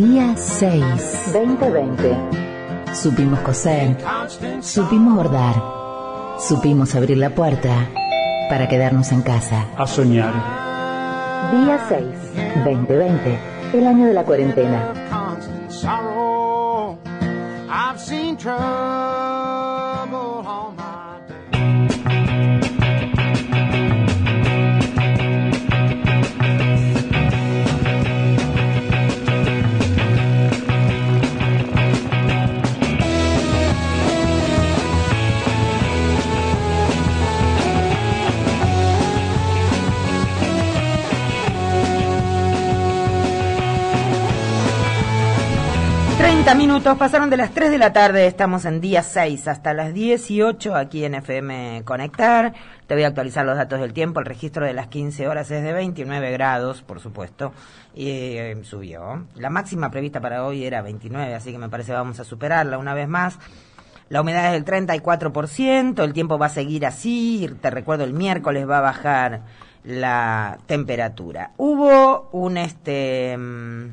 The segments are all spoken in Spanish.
Día 6. 2020. Supimos coser. Supimos bordar. Supimos abrir la puerta para quedarnos en casa. A soñar. Día 6. 2020. El año de la cuarentena. 30 minutos, pasaron de las 3 de la tarde, estamos en día 6 hasta las 18 aquí en FM Conectar. Te voy a actualizar los datos del tiempo, el registro de las 15 horas es de 29 grados, por supuesto, y eh, subió. La máxima prevista para hoy era 29, así que me parece que vamos a superarla una vez más. La humedad es del 34%, el tiempo va a seguir así, te recuerdo el miércoles va a bajar la temperatura. Hubo un este mm,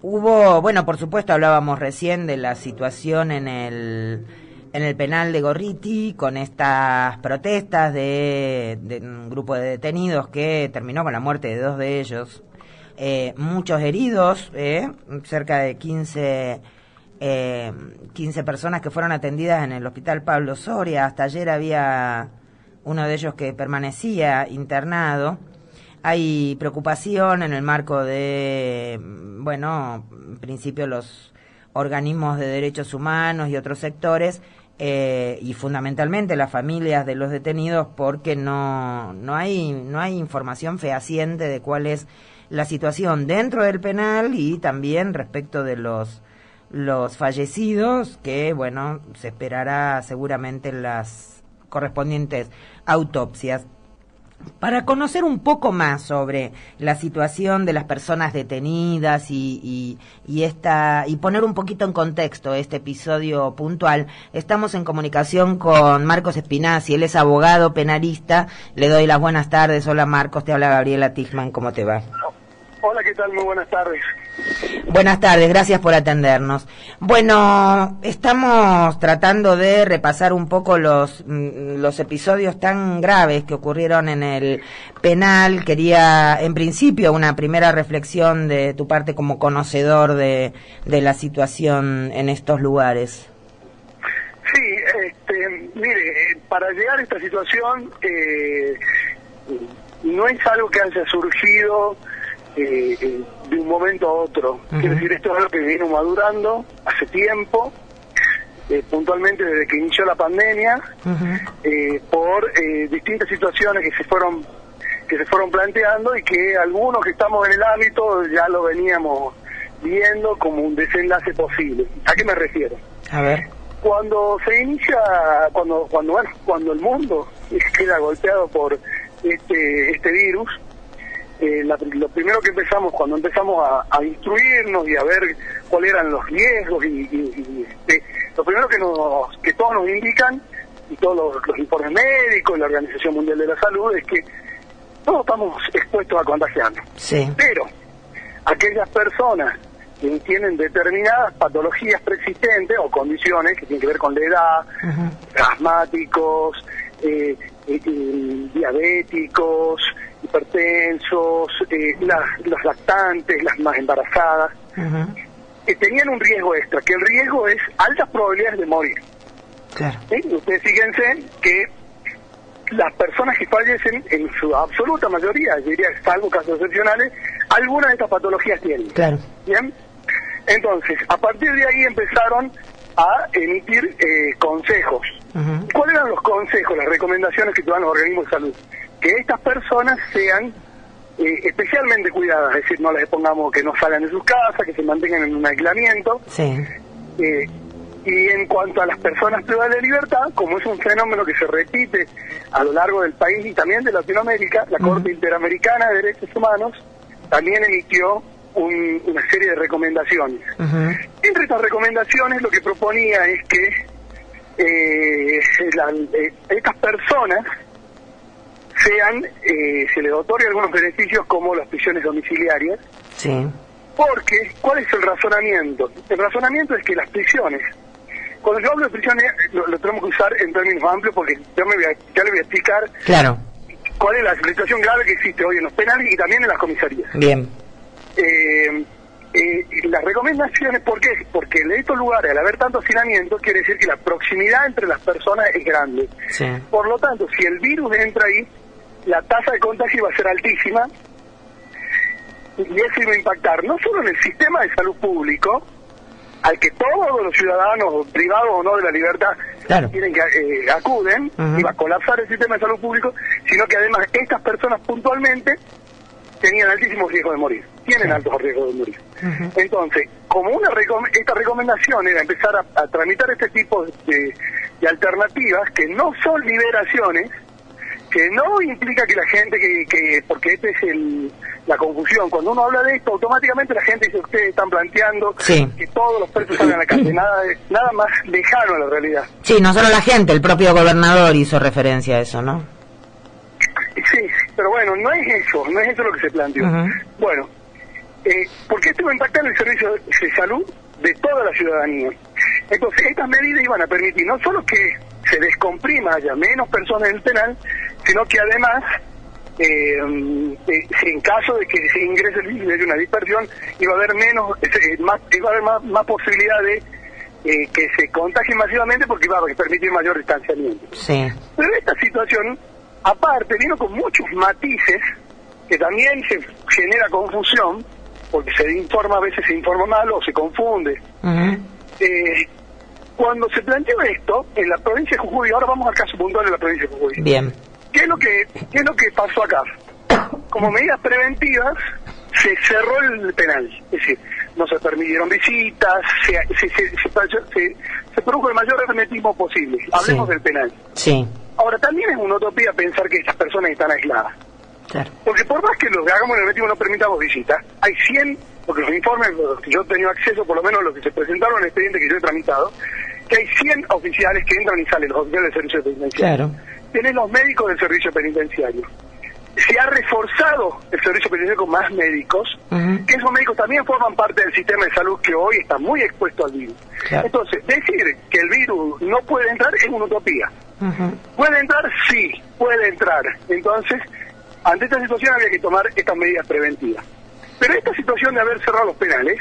Hubo, bueno, por supuesto hablábamos recién de la situación en el en el penal de Gorriti con estas protestas de, de un grupo de detenidos que terminó con la muerte de dos de ellos, Eh, muchos heridos, eh, cerca de 15 eh, 15 personas que fueron atendidas en el hospital Pablo Soria. Hasta ayer había uno de ellos que permanecía internado. Hay preocupación en el marco de, bueno, en principio los organismos de derechos humanos y otros sectores eh, y fundamentalmente las familias de los detenidos porque no, no, hay, no hay información fehaciente de cuál es la situación dentro del penal y también respecto de los los fallecidos que bueno se esperará seguramente las correspondientes autopsias para conocer un poco más sobre la situación de las personas detenidas y, y, y esta y poner un poquito en contexto este episodio puntual, estamos en comunicación con Marcos Espinazzi, él es abogado penalista. Le doy las buenas tardes. Hola Marcos, te habla Gabriela Tichman, ¿cómo te va? Hola, ¿qué tal? Muy buenas tardes. Buenas tardes, gracias por atendernos. Bueno, estamos tratando de repasar un poco los, mm, los episodios tan graves que ocurrieron en el penal. Quería, en principio, una primera reflexión de tu parte como conocedor de, de la situación en estos lugares. Sí, este, mire, para llegar a esta situación eh, no es algo que haya surgido eh, eh, de un momento a otro. Quiero decir, esto es algo que vino madurando hace tiempo, eh, puntualmente desde que inició la pandemia, eh, por eh, distintas situaciones que se fueron que se fueron planteando y que algunos que estamos en el ámbito ya lo veníamos viendo como un desenlace posible. ¿A qué me refiero? A ver. Cuando se inicia, cuando cuando bueno, cuando el mundo queda golpeado por este este virus, eh, la- lo primero que empezamos, cuando empezamos a, a instruirnos y a ver cuáles eran los riesgos y, y- y, este, lo primero que nos que todos nos indican y todos los, los informes médicos y la Organización Mundial de la Salud es que todos estamos expuestos a contagiarnos. Sí. Pero aquellas personas que tienen determinadas patologías preexistentes o condiciones que tienen que ver con la edad, asmáticos, eh, eh, eh, diabéticos, hipertensos, eh, las, lactantes, las más embarazadas, que tenían un riesgo extra, que el riesgo es altas probabilidades de morir. Claro. ¿sí? Ustedes fíjense que las personas que fallecen, en su absoluta mayoría, yo diría, salvo casos excepcionales, algunas de estas patologías tienen. Claro. Bien. Entonces, a partir de ahí empezaron a emitir eh, consejos. ¿Cuáles eran los consejos, las recomendaciones que te dan los organismos de salud? Que estas personas sean eh, especialmente cuidadas, es decir, no les pongamos que no salgan de sus casas, que se mantengan en un aislamiento. Sí. Eh, y en cuanto a las personas privadas de libertad, como es un fenómeno que se repite a lo largo del país y también de Latinoamérica, la Corte Interamericana de Derechos Humanos también emitió un- una serie de recomendaciones. Entre estas recomendaciones lo que proponía es que eh, la- eh, estas personas sean, eh, se les otorgue algunos beneficios como las prisiones domiciliarias, Sí. porque, ¿cuál es el razonamiento? El razonamiento es que las prisiones, cuando yo hablo de prisiones, lo, lo tenemos que usar en términos amplios porque yo me voy a- ya le voy a explicar Claro. cuál es la situación grave que existe hoy en los penales y también en las comisarías. Bien. Eh, eh, las recomendaciones, ¿por qué? Porque en estos lugares, al haber tanto hacinamiento, quiere decir que la proximidad entre las personas es grande. Sí. Por lo tanto, si el virus entra ahí, la tasa de contagio va a ser altísima y eso iba a impactar no solo en el sistema de salud público, al que todos los ciudadanos, privados o no de la libertad, Claro. tienen que eh, acuden, va a colapsar el sistema de salud público, sino que además estas personas puntualmente tenían altísimo riesgo de morir, tienen altos riesgos de morir. Entonces, como una recom- esta recomendación era empezar a, a tramitar este tipo de, de alternativas que no son liberaciones, que no implica que la gente, que, que porque este es el, la confusión, cuando uno habla de esto, automáticamente la gente dice, ustedes están planteando Sí. que todos los presos salgan a la calle, nada, nada más lejano a la realidad. Sí, no solo la gente, el propio gobernador hizo referencia a eso, ¿no? Sí, pero bueno, no es eso, no es eso lo que se planteó. Bueno, eh, porque esto va a impactar en el servicio de salud de toda la ciudadanía. Entonces, estas medidas iban a permitir no solo que se descomprima, haya menos personas en el penal, sino que además, eh, mm, eh, si en caso de que se ingrese el virus y haya una dispersión, iba a haber menos, eh, más, iba a haber más, más posibilidad de eh, que se contagien masivamente porque iba a permitir mayor distanciamiento. Sí. Pero esta situación, aparte, vino con muchos matices que también se genera confusión, porque se informa, a veces se informa mal o se confunde. Eh, cuando se planteó esto en la provincia de Jujuy, ahora vamos al caso puntual de la provincia de Jujuy. Bien. ¿Qué es lo que, qué es lo que pasó acá? Como medidas preventivas, se cerró el penal. Es decir, no se permitieron visitas, se, se, se, se- produjo el mayor hermetismo posible. Hablemos Sí. del penal. Sí. Ahora, también es una utopía pensar que estas personas están aisladas. Claro. Porque por más que los que hagamos en el hermetismo no permitamos visitas, hay 100, porque los informes, los que yo he tenido acceso, por lo menos los que se presentaron en el expediente que yo he tramitado, que hay 100 oficiales que entran y salen, los oficiales del servicio penitenciario. Claro. Tienen los médicos del servicio penitenciario. Se ha reforzado el servicio penitenciario con más médicos, que esos médicos también forman parte del sistema de salud que hoy está muy expuesto al virus. Claro. Entonces, decir que el virus no puede entrar es una utopía. ¿Puede entrar? Sí, puede entrar. Entonces, ante esta situación había que tomar estas medidas preventivas. Pero esta situación de haber cerrado los penales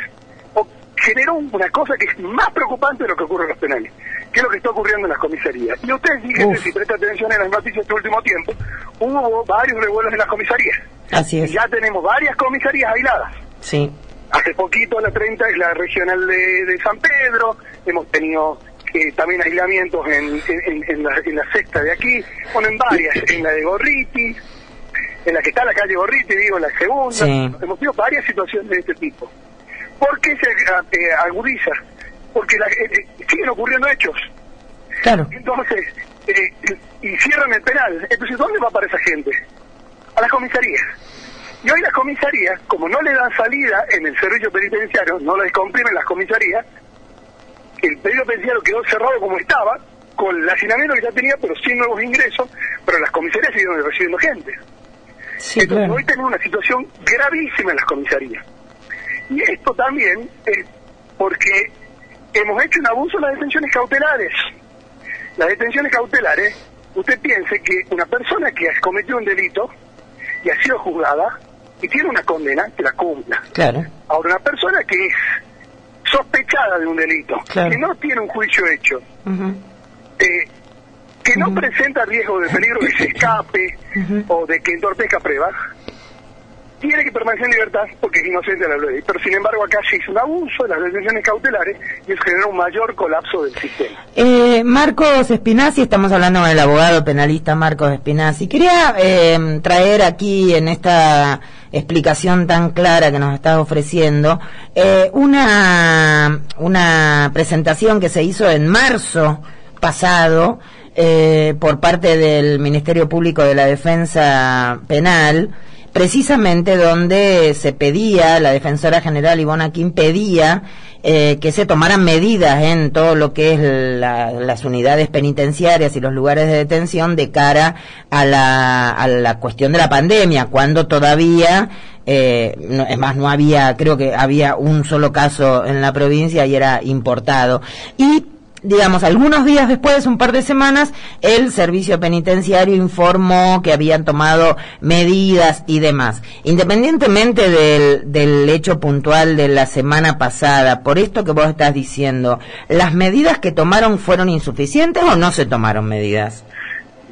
generó una cosa que es más preocupante de lo que ocurre en los penales, que es lo que está ocurriendo en las comisarías. Y ustedes fíjense, si presta atención en las noticias de este último tiempo, hubo varios revuelos en las comisarías. Así es. ya tenemos varias comisarías aisladas. Sí. Hace poquito la 30 es la regional de, de San Pedro, hemos tenido eh, también aislamientos en, en, en la, en la sexta de aquí, bueno, en varias, en la de Gorriti, en la que está la calle Gorriti, digo, en la segunda, Sí. hemos tenido varias situaciones de este tipo. ¿Por qué se eh, agudiza? Porque la- eh, eh, siguen ocurriendo hechos. Claro. Entonces, eh, y cierran el penal. Entonces, ¿dónde va para esa gente? A las comisarías. Y hoy las comisarías, como no le dan salida en el servicio penitenciario, no lo descomprimen las comisarías, el pedido penitenciario quedó cerrado como estaba, con el hacinamiento que ya tenía, pero sin nuevos ingresos, pero las comisarías siguieron recibiendo gente. Sí, Entonces claro. hoy tenemos una situación gravísima en las comisarías. Y esto también es porque hemos hecho un abuso en las detenciones cautelares. Las detenciones cautelares, usted piense que una persona que ha cometido un delito y ha sido juzgada y tiene una condena, que la cumpla. Claro. Ahora, una persona que es sospechada de un delito, Claro. que no tiene un juicio hecho, eh, que no presenta riesgo de peligro de que se escape o de que entorpezca pruebas, tiene que permanecer en libertad porque es inocente de la ley. Pero sin embargo acá se hizo un abuso de las detenciones cautelares y eso generó un mayor colapso del sistema. Eh, Marcos Espinazzi, estamos hablando con el abogado penalista Marcos Espinazzi. Quería eh, traer aquí en esta explicación tan clara que nos estás ofreciendo eh, una, una presentación que se hizo en marzo pasado eh, por parte del Ministerio Público de la Defensa Penal precisamente donde se pedía, la defensora general Ivona Kim pedía eh, que se tomaran medidas en todo lo que es las unidades penitenciarias y los lugares de detención de cara a la, a la cuestión de la pandemia, cuando todavía eh, es más, no había, creo que había un solo caso en la provincia y era importado. Y digamos, algunos días después, un par de semanas, el servicio penitenciario informó que habían tomado medidas y demás. Independientemente del, del hecho puntual de la semana pasada, por esto que vos estás diciendo, ¿las medidas que tomaron fueron insuficientes o no se tomaron medidas?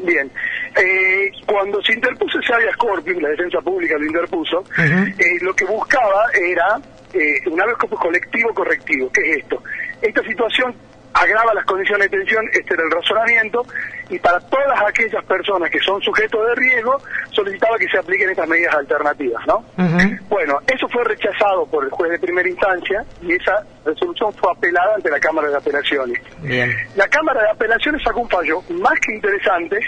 Bien. Eh, cuando se interpuso ese habeas corpus, la defensa pública lo interpuso, eh, lo que buscaba era eh, un habeas corpus colectivo correctivo. ¿Qué es esto? Esta situación agrava las condiciones de detención, este era el razonamiento, y para todas aquellas personas que son sujetos de riesgo, solicitaba que se apliquen estas medidas alternativas, ¿no? Bueno, eso fue rechazado por el juez de primera instancia y esa resolución fue apelada ante la Cámara de Apelaciones. La Cámara de Apelaciones sacó un fallo más que interesante,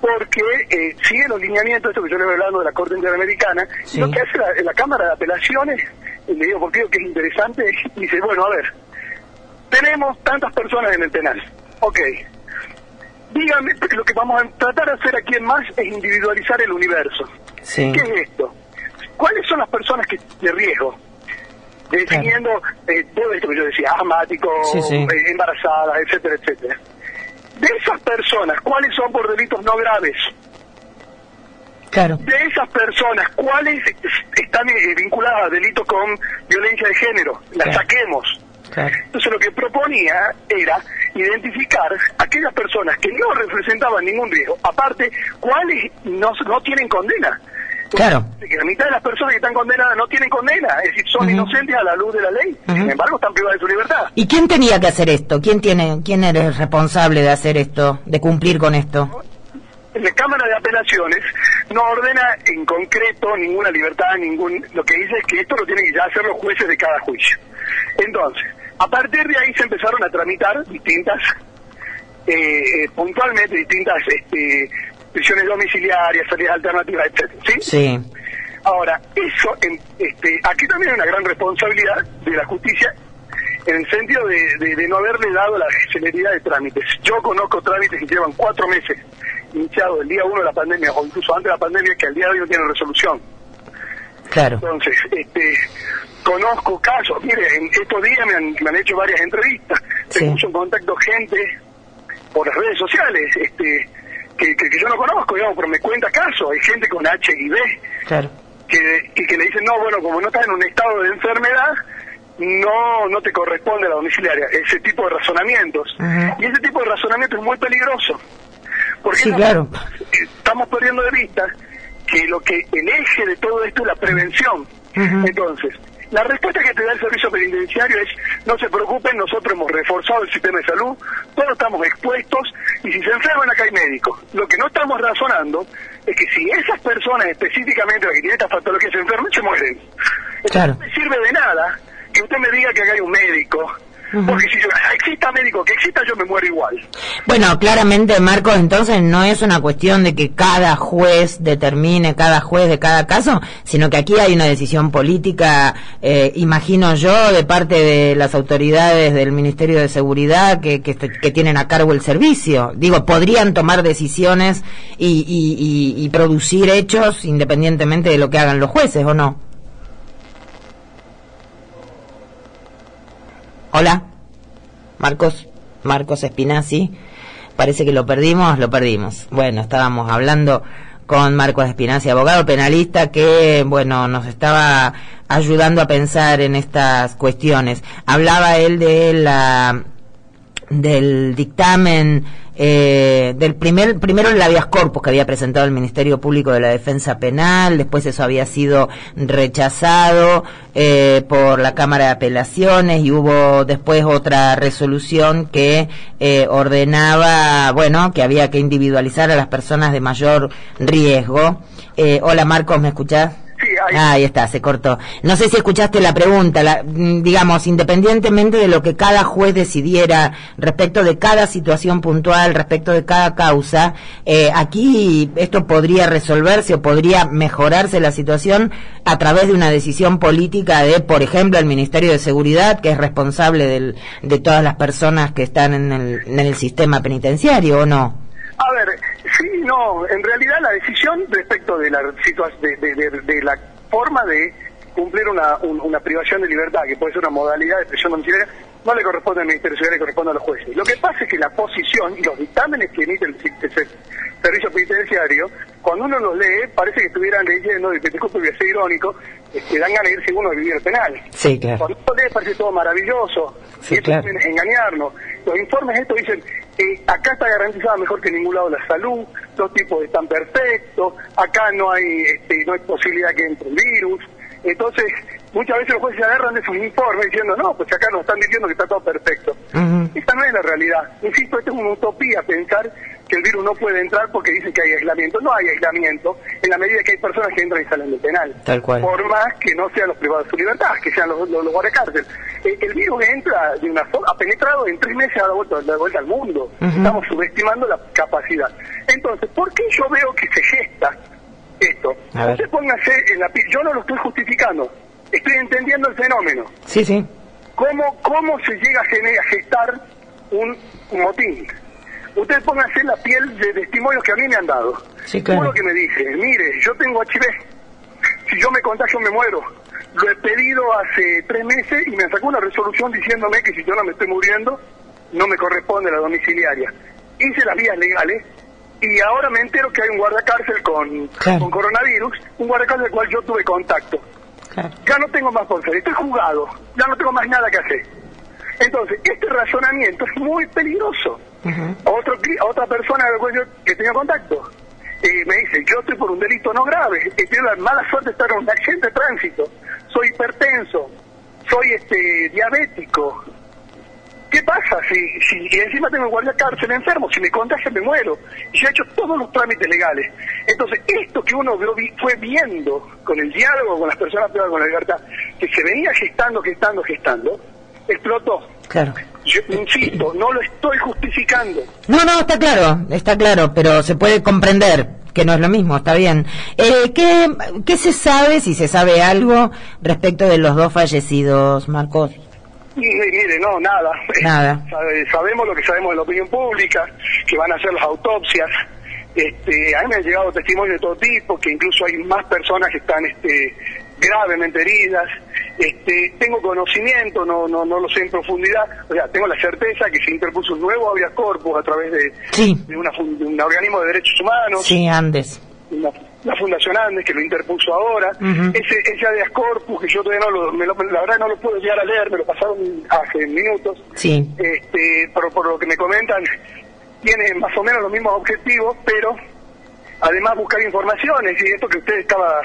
porque eh, sigue los lineamientos, esto que yo le voy hablando de la Corte Interamericana, lo que hace la, Cámara de Apelaciones, y le digo porque que es interesante, dice, bueno, a ver, tenemos tantas personas en el penal. Ok. Dígame, lo que vamos a tratar de hacer aquí en más es individualizar el universo. ¿Qué es esto? ¿Cuáles son las personas que de riesgo? Definiendo eh, todo esto que yo decía, asmáticos, eh, embarazadas, etcétera, etcétera. De esas personas, ¿cuáles son por delitos no graves? Claro. De esas personas, ¿cuáles están eh, vinculadas a delitos con violencia de género? Las saquemos. Entonces lo que proponía era identificar aquellas personas que no representaban ningún riesgo, aparte, cuáles no, no tienen condena. Claro. Que la mitad de las personas que están condenadas no tienen condena, es decir, son inocentes a la luz de la ley, sin embargo están privadas de su libertad. ¿Y quién tenía que hacer esto? ¿Quién tiene, quién era el responsable de hacer esto, de cumplir con esto? La Cámara de Apelaciones no ordena en concreto ninguna libertad, ningún lo que dice es que esto lo tienen que ya hacer los jueces de cada juicio. Entonces, a partir de ahí se empezaron a tramitar distintas, eh, eh, puntualmente distintas este, prisiones domiciliarias, salidas alternativas, etcétera, ¿sí? Sí. Ahora, eso, este, aquí también hay una gran responsabilidad de la justicia en el sentido de, no haberle dado la celeridad de trámites. Yo conozco trámites que llevan cuatro meses iniciados el día uno de la pandemia o incluso antes de la pandemia que al día de hoy no tienen resolución. Claro. Entonces, este, conozco casos, mire, en estos días me han, me han hecho varias entrevistas, tengo en contacto gente por las redes sociales, este, que, que, yo no conozco, digamos, pero me cuenta casos, hay gente con HIV, claro. que, que le dicen, no, bueno, como no estás en un estado de enfermedad, no no te corresponde la domiciliaria, ese tipo de razonamientos. Y ese tipo de razonamiento es muy peligroso. Porque sí, claro. estamos perdiendo de vista que lo que el eje de todo esto es la prevención. Entonces, la respuesta que te da el servicio penitenciario es, no se preocupen, nosotros hemos reforzado el sistema de salud, todos estamos expuestos y si se enferman acá hay médicos. Lo que no estamos razonando es que si esas personas específicamente las que tienen esta patología se enferman, se mueren. Claro. No me sirve de nada que usted me diga que acá hay un médico, porque si yo, exista médico que exista, yo me muero igual. Bueno, claramente, Marcos, entonces no es una cuestión de que cada juez determine, cada juez de cada caso, sino que aquí hay una decisión política, eh, imagino yo, de parte de las autoridades del Ministerio de Seguridad que, que, tienen a cargo el servicio. Digo, podrían tomar decisiones y, y, y producir hechos independientemente de lo que hagan los jueces, ¿o no? Hola, Marcos, Marcos Espinazzi. Parece que lo perdimos, lo perdimos. Bueno, estábamos hablando con Marcos Espinazzi, abogado penalista, que, bueno, nos estaba ayudando a pensar en estas cuestiones. Hablaba él de la del dictamen eh, del primer primero el habeas corpus que había presentado el Ministerio Público de la Defensa Penal, después eso había sido rechazado eh, por la Cámara de Apelaciones y hubo después otra resolución que eh, ordenaba, bueno, que había que individualizar a las personas de mayor riesgo. hola Marcos, ¿me escuchás? Ahí. Ahí está, se cortó. No sé si escuchaste la pregunta, la- mm, digamos, independientemente de lo que cada juez decidiera respecto de cada situación puntual, respecto de cada causa, eh, aquí esto podría resolverse o podría mejorarse la situación a través de una decisión política de, por ejemplo, el Ministerio de Seguridad, que es responsable del- de todas las personas que están en el, en el sistema penitenciario, ¿o no? Sí, no, en realidad la decisión respecto de la situación, de, de- de- de la forma de cumplir una, un- una privación de libertad, que puede ser una modalidad de prisión domiciliaria, no le corresponde al Ministerio de Seguridad, le corresponde a los jueces. Lo que pasa es que la posición y los dictámenes que emite el, el ser- servicio penitenciario, cuando uno los lee, parece que estuvieran leyendo, y te disculpe, voy a ser irónico, que dan ganas de irse uno a vivir el penal. Sí, claro. Cuando uno lee parece todo maravilloso, Sí, y claro. engañarnos. Los informes estos dicen, eh, acá está garantizada mejor que en ningún lado la salud, los tipos están perfectos, acá no hay este, no hay posibilidad que entre el virus. Entonces, muchas veces los jueces se agarran de esos informes diciendo, no, pues acá nos están diciendo que está todo perfecto. Ujú. Esta no es la realidad. Insisto, esto es una utopía pensar que el virus no puede entrar porque dicen que hay aislamiento. No hay aislamiento en la medida que hay personas que entran y salen del penal. Tal cual. Por más que no sean los privados de su libertad, que sean los, los, los guardacárcel. Eh, el virus entra de una forma, ha penetrado en tres meses a la vuelta, la vuelta al mundo. Estamos subestimando la capacidad. Entonces, ¿por qué yo veo que se gesta esto? Usted póngase en la piel, yo no lo estoy justificando, estoy entendiendo el fenómeno Sí, sí. cómo, cómo se llega a, gestar un, un motín. Usted póngase en la piel de testimonios que a mí me han dado. Sí, claro. Uno que me dice, mire, yo tengo HIV, si yo me contagio me muero. Lo he pedido hace tres meses y me sacó una resolución diciéndome que si yo no me estoy muriendo, no me corresponde la domiciliaria. Hice las vías legales y ahora me entero que hay un guardacárcel con, Claro. con coronavirus, un guardacárcel del cual yo tuve contacto Claro. ya no tengo más por hacer, estoy jugado, ya no tengo más nada que hacer. Entonces, este razonamiento es muy peligroso. Ujú. Otro, cli- otra persona con la cual yo- que tenía contacto eh, me dice, yo estoy por un delito no grave, he tenido la mala suerte de estar en un accidente de tránsito, hipertenso, soy este diabético. ¿Qué pasa si, si y encima tengo guardia cárcel enfermo? Si me contagio me muero. Y yo he hecho todos los trámites legales. Entonces, esto que uno fue viendo con el diálogo con las personas privadas con la libertad, que se venía gestando, gestando, gestando, explotó. Claro. Yo insisto, no lo estoy justificando. No, no, está claro, está claro, pero se puede comprender que no es lo mismo, está bien. Eh, ¿qué, ¿Qué se sabe, si se sabe algo, respecto de los dos fallecidos, Marcos? Mire, no, nada. Nada. Sabe- sabemos lo que sabemos de la opinión pública, que van a hacer las autopsias. Este, a mí me han llegado testimonios de todo tipo, que incluso hay más personas que están este, gravemente heridas. Este, tengo conocimiento, no, no, no lo sé en profundidad, o sea, tengo la certeza que se interpuso un nuevo habeas corpus a través de, Sí. de, una de un organismo de derechos humanos Sí, Andes. la, la Fundación Andes que lo interpuso ahora, ese, ese habeas corpus que yo todavía no lo, me lo- la verdad no lo puedo llegar a leer, me lo pasaron hace minutos, Sí. este, pero por lo que me comentan, tiene más o menos los mismos objetivos, pero además buscar informaciones y esto que usted estaba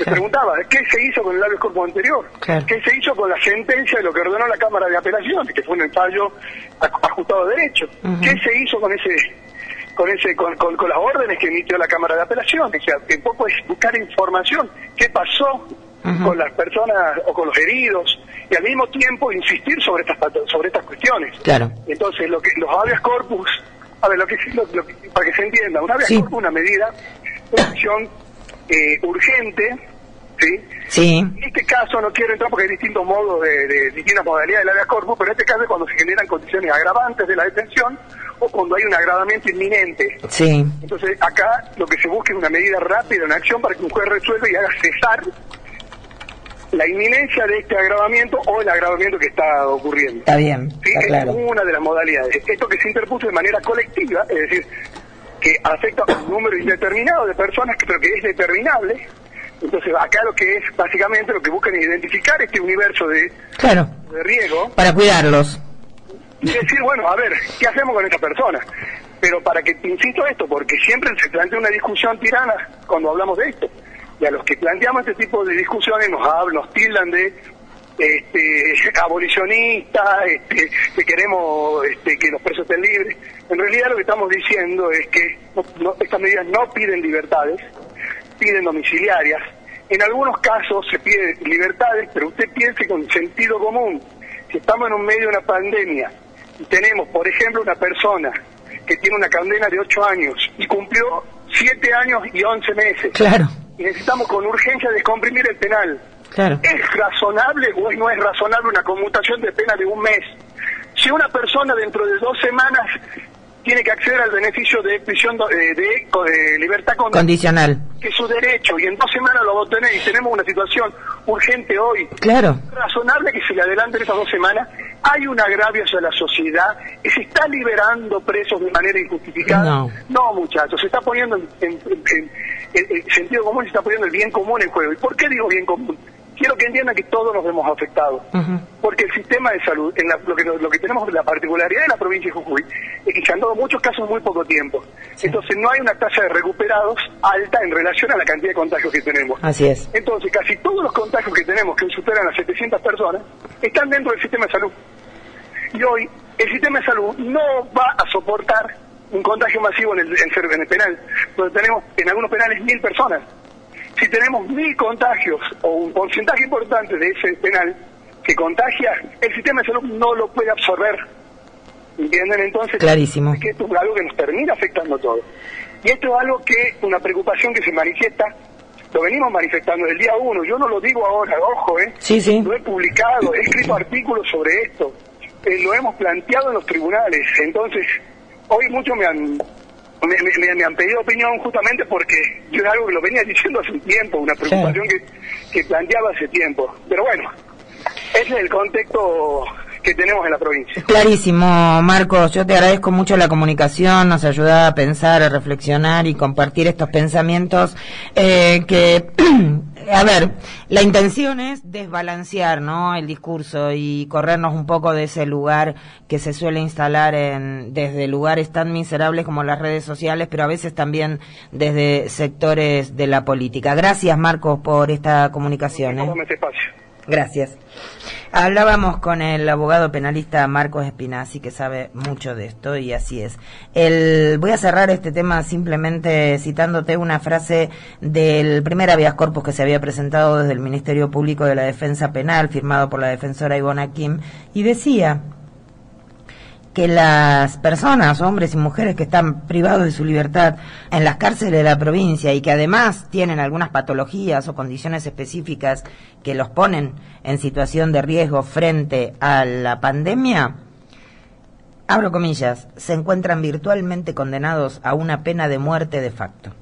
te Claro. preguntaba, ¿qué se hizo con el habeas corpus anterior? Claro. ¿Qué se hizo con la sentencia de lo que ordenó la Cámara de Apelaciones, que fue un fallo aj- ajustado de derecho? Ujú. ¿Qué se hizo con ese con ese con, con- con las órdenes que emitió la Cámara de Apelaciones? O sea, que un poco es buscar información, qué pasó con las personas o con los heridos y al mismo tiempo insistir sobre estas sobre estas cuestiones. Claro. Entonces, lo que los habeas corpus, a ver, lo que, lo- lo que- para que se entienda, un habeas Sí. corpus una medida, una acción eh, urgente, ¿sí? Sí. En este caso no quiero entrar porque hay distintos modos de, de distintas modalidades del habeas corpus, pero en este caso es cuando se generan condiciones agravantes de la detención o cuando hay un agravamiento inminente. Sí. Entonces acá lo que se busca es una medida rápida, una acción para que un juez resuelva y haga cesar la inminencia de este agravamiento o el agravamiento que está ocurriendo. Está bien, Sí, está es una de las modalidades. Esto que se interpuso de manera colectiva, es decir, que afecta a un número indeterminado de personas, pero que es determinable. Entonces, acá lo que es, básicamente, lo que buscan es identificar este universo de, Claro. de Para cuidarlos. y decir, bueno, a ver, ¿qué hacemos con esta persona? Pero para que, insisto esto, porque siempre se plantea una discusión tirana cuando hablamos de esto. Y a los que planteamos este tipo de discusiones nos hablan, nos tildan de este, abolicionistas, este, que queremos este, que los presos estén libres. En realidad lo que estamos diciendo es que no- no- estas medidas no piden libertades, piden domiciliarias, En algunos casos se pide libertades, pero usted piense con sentido común. Si estamos en un medio de una pandemia y tenemos, por ejemplo, una persona que tiene una condena de 8 años y cumplió 7 años y 11 meses. Claro. Y necesitamos con urgencia descomprimir el penal. Claro. ¿Es razonable o no es razonable una conmutación de pena de un mes? Si una persona dentro de dos semanas tiene que acceder al beneficio de prisión de, de, libertad condicional, que es su derecho, y en dos semanas lo va a obtener, y tenemos una situación urgente hoy. Claro. ¿Es razonable que se le adelanten esas dos semanas? Hay un agravio hacia la sociedad, y se está liberando presos de manera injustificada. No, no muchachos, se está poniendo en, el sentido común, se está poniendo el bien común en juego. ¿Y por qué digo bien común? Quiero que entiendan que todos nos vemos afectados, porque el sistema de salud, en lo, que, lo que tenemos, la particularidad de la provincia de Jujuy, es que se han dado muchos casos en muy poco tiempo. Entonces no hay una tasa de recuperados alta en relación a la cantidad de contagios que tenemos. Así es. Entonces casi todos los contagios que tenemos, que superan a 700 personas, están dentro del sistema de salud. Y hoy el sistema de salud no va a soportar un contagio masivo en el, en el penal, donde tenemos en algunos penales mil personas si tenemos mil contagios o un porcentaje importante de ese penal que contagia, el sistema de salud no lo puede absorber. ¿Entienden? Entonces, Clarísimo. que esto es algo que nos termina afectando todo. Y esto es algo que, una preocupación que se manifiesta, lo venimos manifestando el día uno. Yo no lo digo ahora, ojo, ¿eh? Sí, sí. Lo he publicado, he escrito artículos sobre esto. Eh, lo hemos planteado en los tribunales. Entonces, hoy muchos me han me, han pedido opinión justamente porque yo es algo que lo venía diciendo hace un tiempo, una preocupación que, que planteaba hace tiempo. Pero bueno, ese es el contexto que tenemos en la provincia. Clarísimo, Marcos. Yo te agradezco mucho la comunicación, nos ayuda a pensar, a reflexionar y compartir estos pensamientos eh, que, a ver, la intención es desbalancear, ¿no? El discurso y corrernos un poco de ese lugar que se suele instalar en desde lugares tan miserables como las redes sociales, pero a veces también desde sectores de la política. Gracias, Marcos, por esta comunicación. ¿eh? Gracias. Hablábamos con el abogado penalista Marcos Espinazzi, que sabe mucho de esto, y así es. El, voy a cerrar este tema simplemente citándote una frase del primer habeas corpus que se había presentado desde el Ministerio Público de la Defensa Penal, firmado por la defensora Ivona Kim, y decía, que las personas, hombres y mujeres que están privados de su libertad en las cárceles de la provincia y que además tienen algunas patologías o condiciones específicas que los ponen en situación de riesgo frente a la pandemia, abro comillas, se encuentran virtualmente condenados a una pena de muerte de facto.